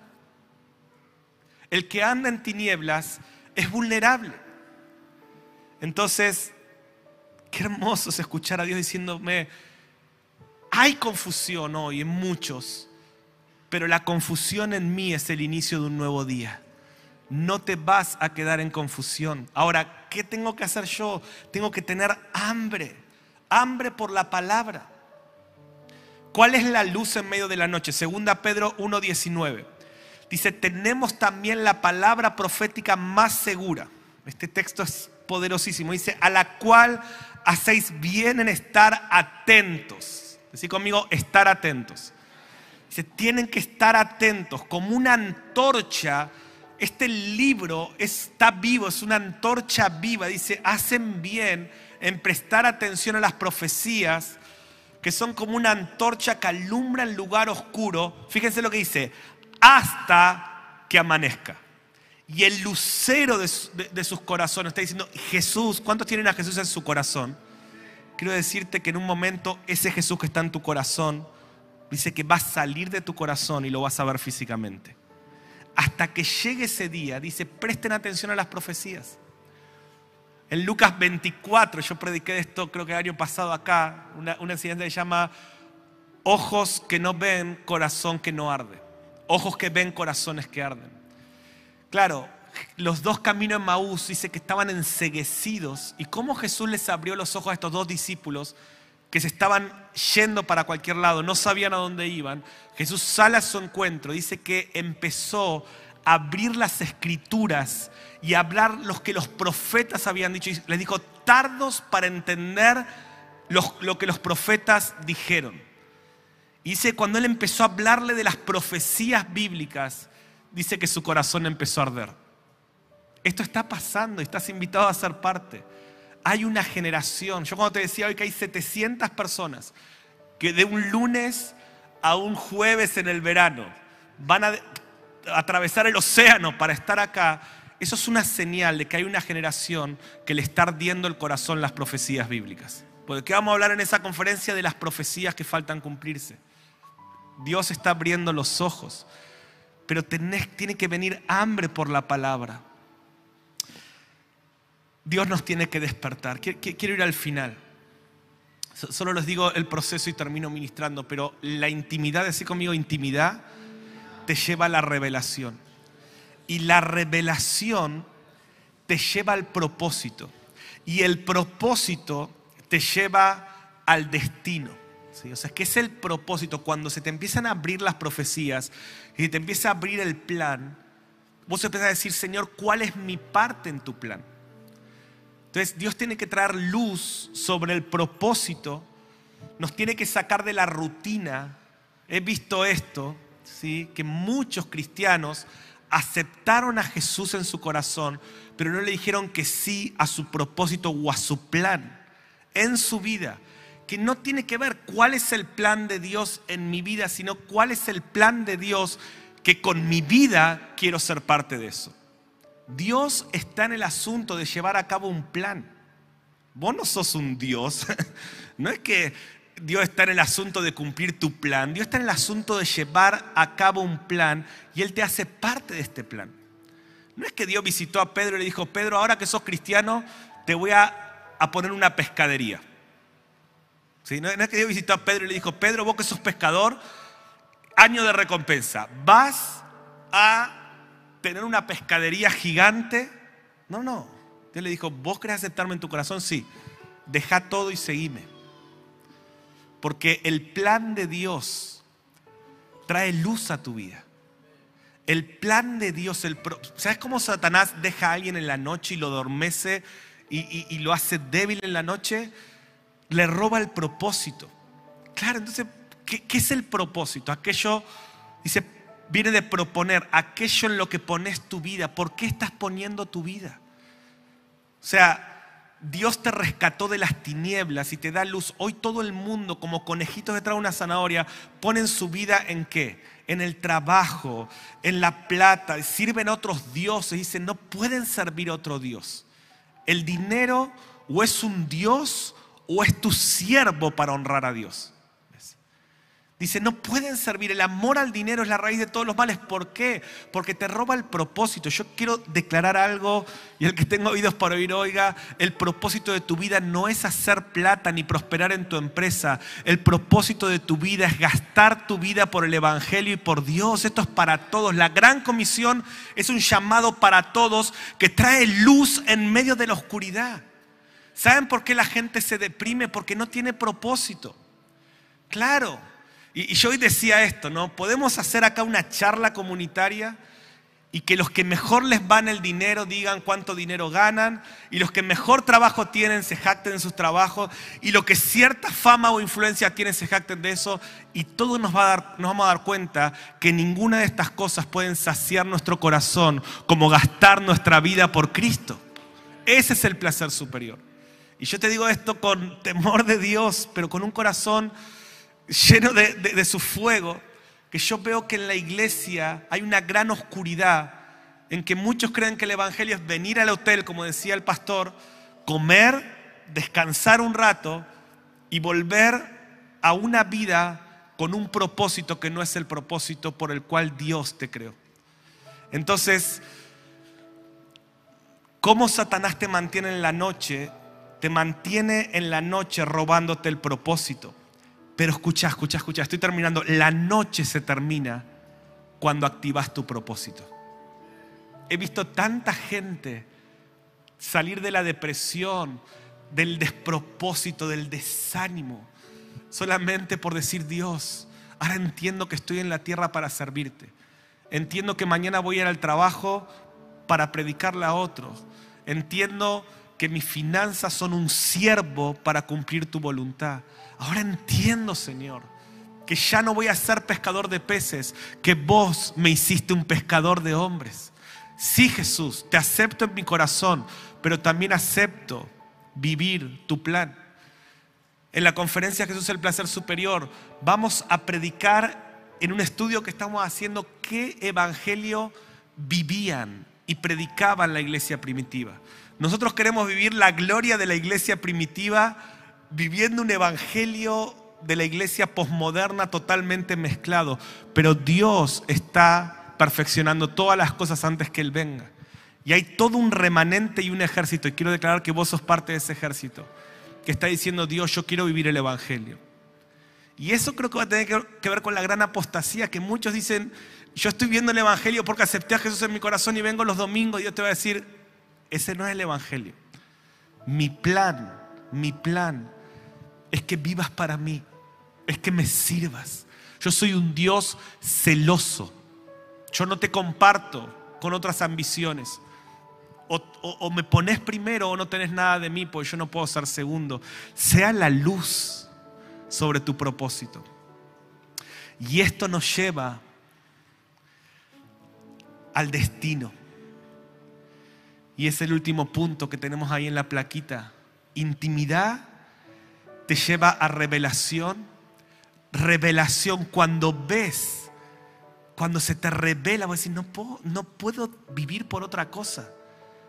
El que anda en tinieblas es vulnerable. Entonces, qué hermoso es escuchar a Dios diciéndome, hay confusión hoy en muchos, pero la confusión en mí es el inicio de un nuevo día. No te vas a quedar en confusión. Ahora, ¿qué tengo que hacer yo? Tengo que tener hambre, hambre por la palabra. ¿Cuál es la luz en medio de la noche? Segunda Pedro 1.19. Dice, tenemos también la palabra profética más segura. Este texto es poderosísimo. Dice, a la cual hacéis bien en estar atentos. Decí conmigo, estar atentos. Dice, tienen que estar atentos como una antorcha. Este libro está vivo, es una antorcha viva. Dice, hacen bien en prestar atención a las profecías que son como una antorcha que alumbra el lugar oscuro. Fíjense lo que dice, hasta que amanezca. Y el lucero de, sus corazones está diciendo, Jesús, ¿cuántos tienen a Jesús en su corazón? Quiero decirte que en un momento ese Jesús que está en tu corazón, dice que va a salir de tu corazón y lo vas a ver físicamente. Hasta que llegue ese día, dice, presten atención a las profecías. En Lucas 24, yo prediqué de esto creo que el año pasado acá, una, una enseñanza que se llama Ojos que no ven, corazón que no arde. Ojos que ven, corazones que arden. Claro, los dos caminos en Maús dice que estaban enseguecidos. ¿Y cómo Jesús les abrió los ojos a estos dos discípulos que se estaban yendo para cualquier lado, no sabían a dónde iban? Jesús sale a su encuentro, dice que empezó a abrir las escrituras y a hablar los que los profetas habían dicho. Y les dijo, tardos para entender lo que los profetas dijeron. Y dice, cuando él empezó a hablarle de las profecías bíblicas, dice que su corazón empezó a arder. Esto está pasando estás invitado a ser parte. Hay una generación, yo cuando te decía hoy que hay 700 personas que de un lunes a un jueves en el verano van a atravesar el océano para estar acá, eso es una señal de que hay una generación que le está ardiendo el corazón las profecías bíblicas. Porque vamos a hablar en esa conferencia de las profecías que faltan cumplirse. Dios está abriendo los ojos, pero tiene que venir hambre por la palabra. Dios nos tiene que despertar. Quiero ir al final. Solo les digo el proceso y termino ministrando, pero la intimidad, decir conmigo intimidad, te lleva a la revelación. Y la revelación te lleva al propósito. Y el propósito te lleva al destino. O sea, ¿qué es el propósito? Cuando se te empiezan a abrir las profecías y te empieza a abrir el plan, vos empiezas a decir, Señor, ¿cuál es mi parte en tu plan? Entonces Dios tiene que traer luz sobre el propósito, nos tiene que sacar de la rutina. He visto esto, ¿sí? que muchos cristianos aceptaron a Jesús en su corazón, pero no le dijeron que sí a su propósito o a su plan en su vida que no tiene que ver cuál es el plan de Dios en mi vida, sino cuál es el plan de Dios que con mi vida quiero ser parte de eso. Dios está en el asunto de llevar a cabo un plan. Vos no sos un Dios. *laughs* No es que Dios está en el asunto de cumplir tu plan. Dios está en el asunto de llevar a cabo un plan y Él te hace parte de este plan. No es que Dios visitó a Pedro y le dijo, Pedro, ahora que sos cristiano, te voy a, a poner una pescadería. No, es que Dios visitó a Pedro y le dijo, Pedro, vos que sos pescador, año de recompensa, vas a tener una pescadería gigante. No, no. Dios le dijo, vos querés aceptarme en tu corazón, sí. Deja todo y seguime. Porque el plan de Dios trae luz a tu vida. El plan de Dios, el ¿sabes cómo Satanás deja a alguien en la noche y lo adormece y, lo hace débil en la noche? le roba el propósito. Claro, entonces, ¿qué, qué es el propósito? Aquello, dice, viene de proponer, aquello en lo que pones tu vida. ¿Por qué estás poniendo tu vida? O sea, Dios te rescató de las tinieblas y te da luz. Hoy todo el mundo, como conejitos detrás de una zanahoria, ponen su vida en qué? En el trabajo, en la plata, sirven a otros dioses. Dicen, no pueden servir a otro Dios. El dinero o es un Dios o es tu siervo para honrar a Dios. Dice, no pueden servir. El amor al dinero es la raíz de todos los males. ¿Por qué? Porque te roba el propósito. Yo quiero declarar algo y el que tenga oídos para oír, oiga, el propósito de tu vida no es hacer plata ni prosperar en tu empresa. El propósito de tu vida es gastar tu vida por el Evangelio y por Dios. Esto es para todos. La gran comisión es un llamado para todos que trae luz en medio de la oscuridad. ¿Saben por qué la gente se deprime? Porque no tiene propósito. Claro. Y, yo hoy decía esto, ¿no? Podemos hacer acá una charla comunitaria y que los que mejor les van el dinero digan cuánto dinero ganan y los que mejor trabajo tienen se jacten en sus trabajos y los que cierta fama o influencia tienen se jacten de eso y todos nos, va a dar, nos vamos a dar cuenta que ninguna de estas cosas pueden saciar nuestro corazón como gastar nuestra vida por Cristo. Ese es el placer superior. Y yo te digo esto con temor de Dios, pero con un corazón lleno de, su fuego, que yo veo que en la iglesia hay una gran oscuridad en que muchos creen que el Evangelio es venir al hotel, como decía el pastor, comer, descansar un rato y volver a una vida con un propósito que no es el propósito por el cual Dios te creó. Entonces, ¿cómo Satanás te mantiene en la noche? Te mantiene en la noche robándote el propósito. Pero escucha, escucha, escucha, estoy terminando. La noche se termina cuando activas tu propósito. He visto tanta gente salir de la depresión, del despropósito, del desánimo, solamente por decir Dios, ahora entiendo que estoy en la tierra para servirte. Entiendo que mañana voy a ir al trabajo para predicarle a otros. Entiendo que mis finanzas son un siervo para cumplir tu voluntad. Ahora entiendo, Señor, que ya no voy a ser pescador de peces, que vos me hiciste un pescador de hombres. Sí, Jesús, te acepto en mi corazón, pero también acepto vivir tu plan. En la conferencia Jesús el placer superior, vamos a predicar en un estudio que estamos haciendo qué evangelio vivían y predicaban la iglesia primitiva. Nosotros queremos vivir la gloria de la iglesia primitiva viviendo un evangelio de la iglesia posmoderna totalmente mezclado, pero Dios está perfeccionando todas las cosas antes que Él venga. Y hay todo un remanente y un ejército, y quiero declarar que vos sos parte de ese ejército, que está diciendo Dios, yo quiero vivir el Evangelio. Y eso creo que va a tener que ver con la gran apostasía, que muchos dicen, yo estoy viendo el Evangelio porque acepté a Jesús en mi corazón y vengo los domingos y Dios te va a decir, ese no es el Evangelio. Mi plan, mi plan es que vivas para mí, es que me sirvas. Yo soy un Dios celoso. Yo no te comparto con otras ambiciones. O, me pones primero o no tenés nada de mí, porque yo no puedo ser segundo. Sea la luz sobre tu propósito. Y esto nos lleva al destino. Y es el último punto que tenemos ahí en la plaquita. Intimidad te lleva a revelación. Revelación cuando ves, cuando se te revela, vas a decir, no puedo, no puedo vivir por otra cosa.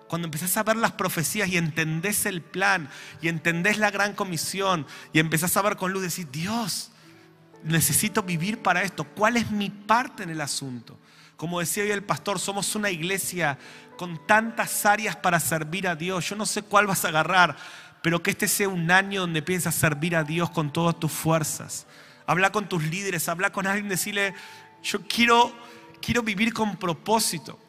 Cuando empezás a ver las profecías y entendés el plan y entendés la gran comisión y empezás a ver con luz, decir, Dios, necesito vivir para esto. ¿Cuál es mi parte en el asunto? Como decía hoy el pastor, somos una iglesia con tantas áreas para servir a Dios. Yo no sé cuál vas a agarrar, pero que este sea un año donde piensas servir a Dios con todas tus fuerzas. Habla con tus líderes, habla con alguien, decirle, yo quiero, quiero vivir con propósito.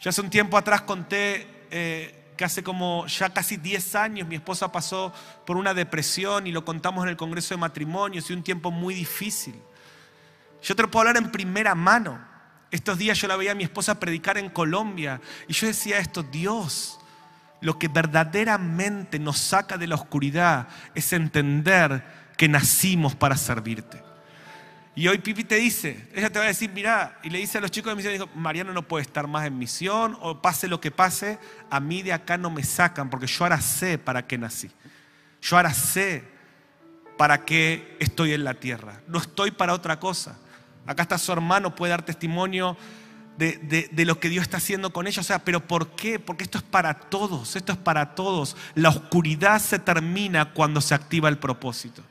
Yo hace un tiempo atrás conté eh, que hace como ya casi 10 años mi esposa pasó por una depresión y lo contamos en el Congreso de Matrimonios y un tiempo muy difícil. Yo te lo puedo hablar en primera mano. Estos días yo la veía a mi esposa predicar en Colombia y yo decía esto, Dios, lo que verdaderamente nos saca de la oscuridad es entender que nacimos para servirte. Y hoy Pipi te dice, ella te va a decir, mira, y le dice a los chicos de misión, dijo, Mariano no puede estar más en misión, o pase lo que pase, a mí de acá no me sacan, porque yo ahora sé para qué nací. Yo ahora sé para qué estoy en la tierra. No estoy para otra cosa. Acá está su hermano, puede dar testimonio de, de, lo que Dios está haciendo con ellos. O sea, pero ¿por qué? Porque esto es para todos, esto es para todos. La oscuridad se termina cuando se activa el propósito.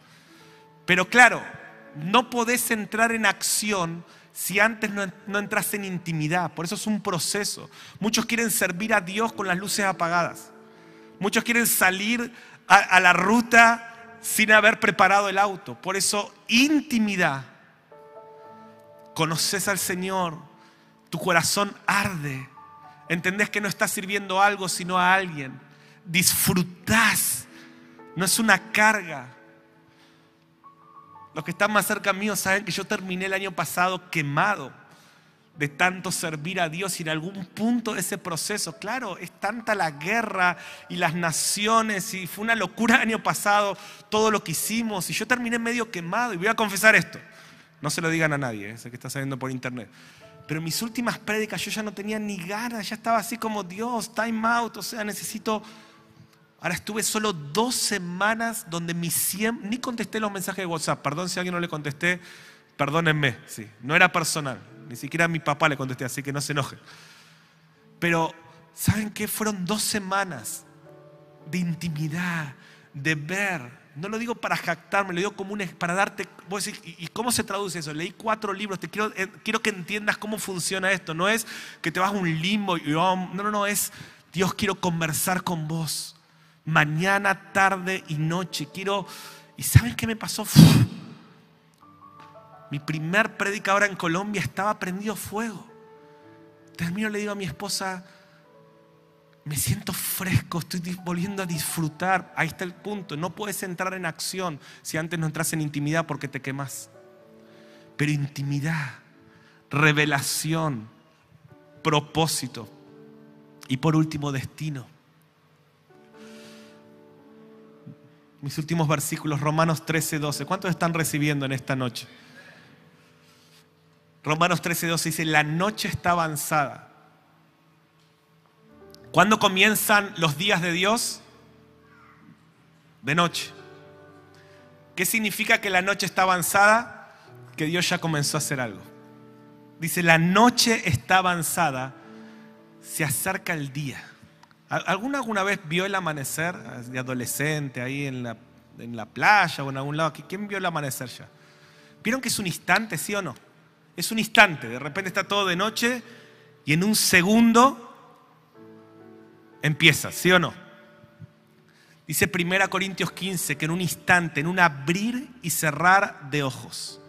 Pero claro, no podés entrar en acción si antes no, entras en intimidad. Por eso es un proceso. Muchos quieren servir a Dios con las luces apagadas. Muchos quieren salir a, a la ruta sin haber preparado el auto. Por eso intimidad. Conoces al Señor, tu corazón arde. Entendés que no estás sirviendo a algo, sino a alguien. Disfrutás. No es una carga. Los que están más cerca mío saben que yo terminé el año pasado quemado de tanto servir a Dios y en algún punto de ese proceso, claro, es tanta la guerra y las naciones y fue una locura el año pasado todo lo que hicimos y yo terminé medio quemado y voy a confesar esto, no se lo digan a nadie, ¿eh? sé que está saliendo por internet, pero mis últimas prédicas yo ya no tenía ni ganas, ya estaba así como Dios, time out, o sea, necesito Ahora estuve solo dos semanas donde mi ni contesté los mensajes de WhatsApp. Perdón si a alguien no le contesté, perdónenme. Sí, no era personal. Ni siquiera a mi papá le contesté, así que no se enojen. Pero, ¿saben qué? Fueron dos semanas de intimidad, de ver. No lo digo para jactarme, lo digo como un, para darte. ¿y cómo se traduce eso? Leí cuatro libros, te quiero, quiero que entiendas cómo funciona esto. No es que te vas a un limbo y. Oh, no, no, no, es Dios, quiero conversar con vos mañana, tarde y noche. Quiero... ¿Y saben qué me pasó? Mi primer predicador en Colombia estaba prendido fuego. Termino, le digo a mi esposa, me siento fresco, estoy volviendo a disfrutar. Ahí está el punto. No puedes entrar en acción si antes no entras en intimidad porque te quemas. Pero intimidad, revelación, propósito y por último destino. mis últimos versículos, Romanos 13, 12. ¿Cuántos están recibiendo en esta noche? Romanos 13, 12 dice, la noche está avanzada. ¿Cuándo comienzan los días de Dios? De noche. ¿Qué significa que la noche está avanzada? Que Dios ya comenzó a hacer algo. Dice, la noche está avanzada, se acerca el día. ¿Alguna alguna vez vio el amanecer de adolescente ahí en la, en la playa o en algún lado? ¿Quién vio el amanecer ya? ¿Vieron que es un instante, sí o no? Es un instante, de repente está todo de noche y en un segundo empieza, ¿sí o no? Dice 1 Corintios 15 que en un instante, en un abrir y cerrar de ojos,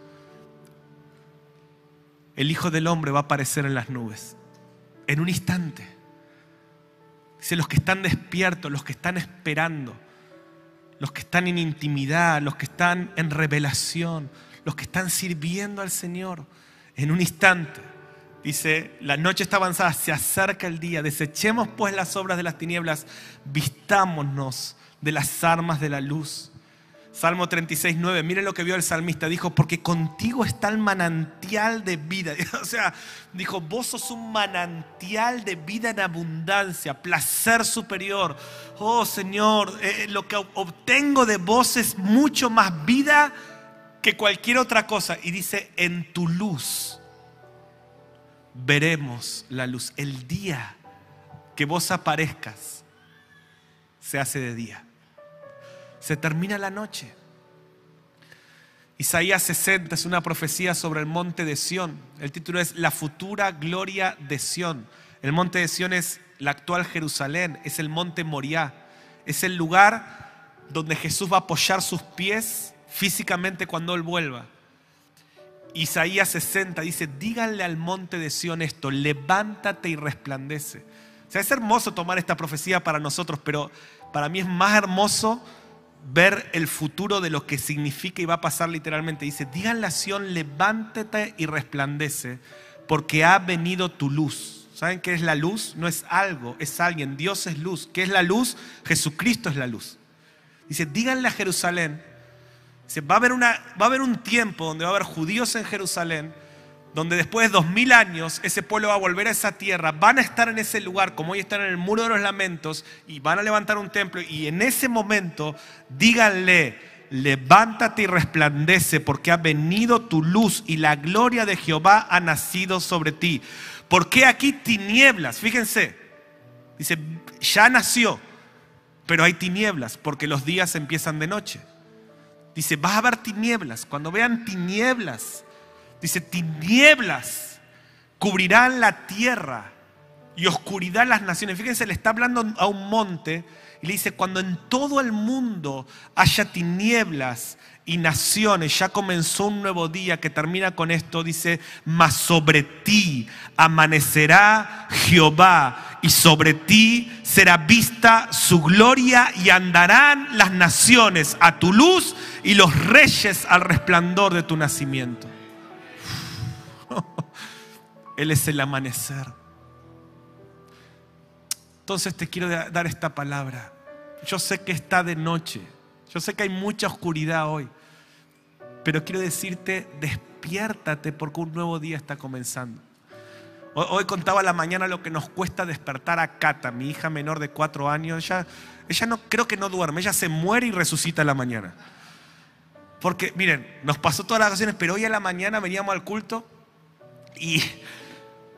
el Hijo del Hombre va a aparecer en las nubes. En un instante. Dice, los que están despiertos, los que están esperando, los que están en intimidad, los que están en revelación, los que están sirviendo al Señor. En un instante, dice, la noche está avanzada, se acerca el día, desechemos pues las obras de las tinieblas, vistámonos de las armas de la luz. Salmo 36, 9, miren lo que vio el salmista, dijo, porque contigo está el manantial de vida. *laughs* O sea, dijo, vos sos un manantial de vida en abundancia, placer superior. Oh Señor, eh, lo que obtengo de vos es mucho más vida que cualquier otra cosa. Y dice, en tu luz veremos la luz. El día que vos aparezcas se hace de día se termina la noche. Isaías 60 es una profecía sobre el monte de Sión. El título es La futura gloria de Sión. El monte de Sión es la actual Jerusalén, es el monte Moriah. Es el lugar donde Jesús va a apoyar sus pies físicamente cuando Él vuelva. Isaías 60 dice, díganle al monte de Sión esto, levántate y resplandece. O sea, es hermoso tomar esta profecía para nosotros, pero para mí es más hermoso ver el futuro de lo que significa y va a pasar literalmente. Dice, digan la Sion, levántate y resplandece, porque ha venido tu luz. ¿Saben qué es la luz? No es algo, es alguien. Dios es luz. ¿Qué es la luz? Jesucristo es la luz. Dice, díganle a Jerusalén. Va a haber, va a haber un tiempo donde va a haber judíos en Jerusalén, donde después de dos mil años ese pueblo va a volver a esa tierra, van a estar en ese lugar, como hoy están en el muro de los lamentos, y van a levantar un templo. Y en ese momento, díganle, levántate y resplandece, porque ha venido tu luz y la gloria de Jehová ha nacido sobre ti. ¿Por qué aquí tinieblas? Fíjense, dice, ya nació, pero hay tinieblas, porque los días empiezan de noche. Dice, va a haber tinieblas. Cuando vean tinieblas, dice, tinieblas cubrirán la tierra y oscuridad las naciones. Fíjense, le está hablando a un monte y le dice, cuando en todo el mundo haya tinieblas y naciones, ya comenzó un nuevo día que termina con esto, dice, mas sobre ti amanecerá Jehová y sobre ti será vista su gloria y andarán las naciones a tu luz y los reyes al resplandor de tu nacimiento. *laughs* Él es el amanecer. Entonces te quiero dar esta palabra. Yo sé que está de noche. Yo sé que hay mucha oscuridad hoy. Pero quiero decirte, despiértate porque un nuevo día está comenzando. Hoy, contaba la mañana lo que nos cuesta despertar a Cata, mi hija menor de cuatro años. Ella, ella no, creo que no duerme, ella se muere y resucita en la mañana. Porque, miren, nos pasó todas las ocasiones, pero hoy a la mañana veníamos al culto y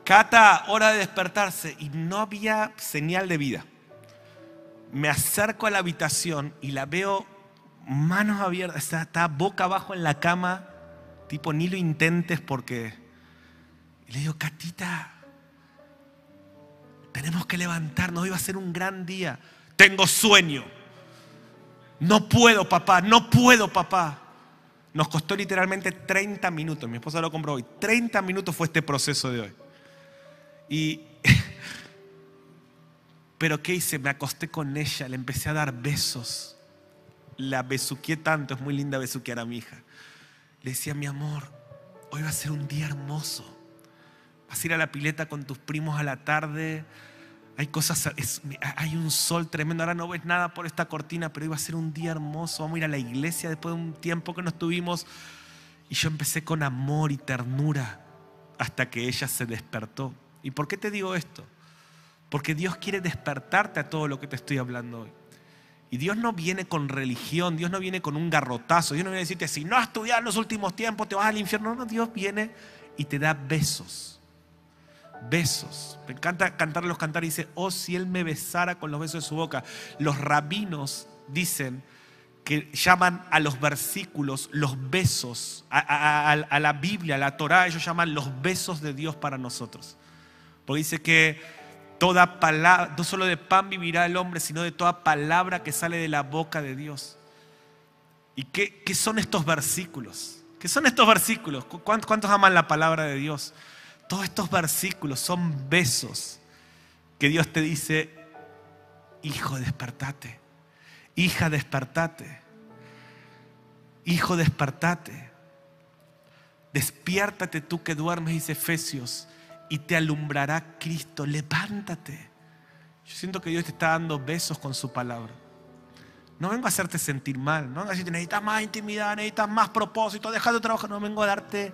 Cata, hora de despertarse, y no había señal de vida. Me acerco a la habitación y la veo manos abiertas, está, boca abajo en la cama, tipo, ni lo intentes porque... Y le digo, Catita, tenemos que levantarnos, hoy va a ser un gran día. Tengo sueño. No puedo, papá, no puedo, papá. Nos costó literalmente 30 minutos, mi esposa lo compró hoy. 30 minutos fue este proceso de hoy. Y, *laughs* pero ¿qué hice? Me acosté con ella, le empecé a dar besos. La besuqué tanto, es muy linda besuquear a mi hija. Le decía, mi amor, hoy va a ser un día hermoso. Vas a ir a la pileta con tus primos a la tarde. Hay cosas, hay un sol tremendo. Ahora no ves nada por esta cortina, pero hoy va a ser un día hermoso. Vamos a ir a la iglesia después de un tiempo que no estuvimos. Y yo empecé con amor y ternura hasta que ella se despertó. ¿Y por qué te digo esto? Porque Dios quiere despertarte a todo lo que te estoy hablando hoy. Y Dios no viene con religión, Dios no viene con un garrotazo, Dios no viene a decirte, si no has estudiado en los últimos tiempos, te vas al infierno. No, Dios viene y te da besos. Besos. Me encanta cantar los cantares y dice, oh, si Él me besara con los besos de su boca. Los rabinos dicen que llaman a los versículos los besos, a, a la Biblia, a la Torah, ellos llaman los besos de Dios para nosotros. Porque dice que toda palabra, no solo de pan vivirá el hombre, sino de toda palabra que sale de la boca de Dios. ¿Y qué, qué son estos versículos? ¿Qué son estos versículos? ¿Cuántos, ¿Cuántos aman la palabra de Dios? Todos estos versículos son besos que Dios te dice, hijo, despertate. Hija, despertate. Hijo, despertate. Despiértate tú que duermes, dice Efesios y te alumbrará Cristo. Levántate. Yo siento que Dios te está dando besos con su palabra. No vengo a hacerte sentir mal, no vengo a decirte necesitas más intimidad, necesitas más propósito, deja de trabajar. No vengo a darte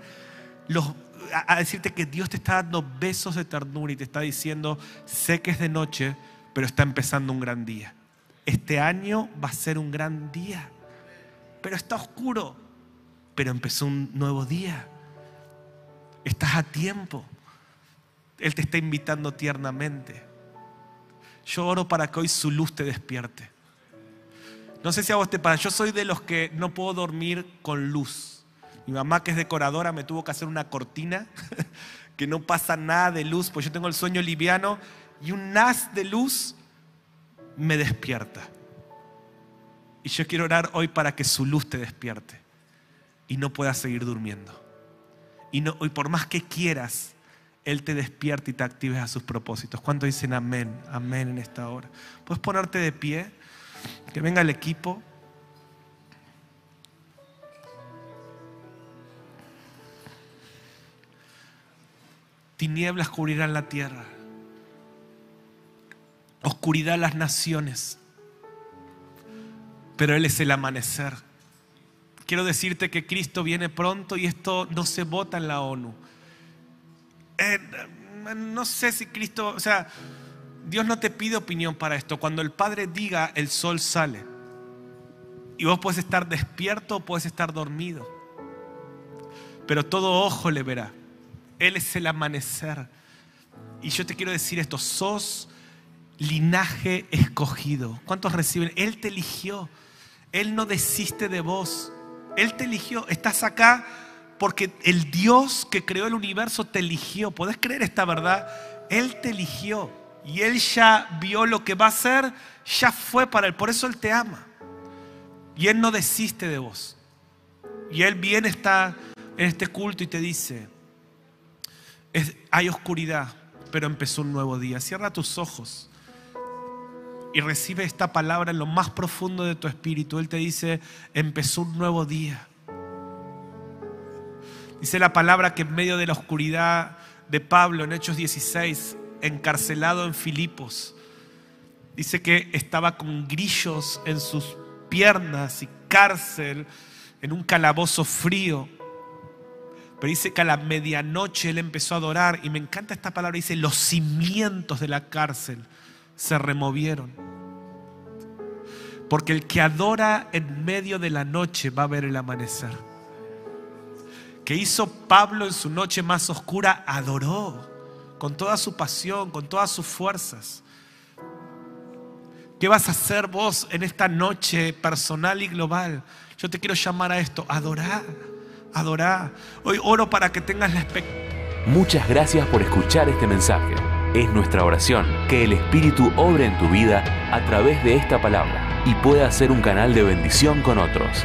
a decirte que Dios te está dando besos de ternura y te está diciendo, sé que es de noche, pero está empezando un gran día. Este año va a ser un gran día, pero está oscuro, pero empezó un nuevo día. Estás a tiempo. Él te está invitando tiernamente. Yo oro para que hoy su luz te despierte. No sé si a vos te pasa, yo soy de los que no puedo dormir con luz. Mi mamá que es decoradora me tuvo que hacer una cortina *laughs* que no pasa nada de luz, pues yo tengo el sueño liviano y un haz de luz me despierta. Y yo quiero orar hoy para que su luz te despierte y no puedas seguir durmiendo. Y, no, y por más que quieras, él te despierta y te actives a sus propósitos. ¿Cuántos dicen amén? Amén en esta hora. ¿Puedes ponerte de pie? Que venga el equipo. Tinieblas cubrirán la tierra oscuridad las naciones, pero Él es el amanecer. Quiero decirte que Cristo viene pronto y esto no se vota en la ONU. Eh, no sé si Cristo, o sea, Dios no te pide opinión para esto. Cuando el Padre diga, el sol sale. Y vos puedes estar despierto o puedes estar dormido. Pero todo ojo le verá. Él es el amanecer. Y yo te quiero decir esto, sos linaje escogido. ¿Cuántos reciben? Él te eligió. Él no desiste de vos. Él te eligió. Estás acá porque el Dios que creó el universo te eligió. ¿Podés creer esta verdad? Él te eligió. Y Él ya vio lo que va a hacer. Ya fue para Él. Por eso Él te ama. Y Él no desiste de vos. Y Él viene está en este culto y te dice, hay oscuridad, pero empezó un nuevo día. Cierra tus ojos y recibe esta palabra en lo más profundo de tu espíritu. Él te dice, empezó un nuevo día. Dice la palabra que en medio de la oscuridad de Pablo en Hechos 16, encarcelado en Filipos, dice que estaba con grillos en sus piernas y cárcel, en un calabozo frío. Pero dice que a la medianoche él empezó a adorar y me encanta esta palabra, dice, los cimientos de la cárcel se removieron. Porque el que adora en medio de la noche va a ver el amanecer. Que hizo Pablo en su noche más oscura? Adoró con toda su pasión, con todas sus fuerzas. ¿Qué vas a hacer vos en esta noche personal y global? Yo te quiero llamar a esto, adorar, adorar. Hoy oro para que tengas la expectativa. Muchas gracias por escuchar este mensaje. Es nuestra oración que el Espíritu obre en tu vida a través de esta palabra y pueda ser un canal de bendición con otros.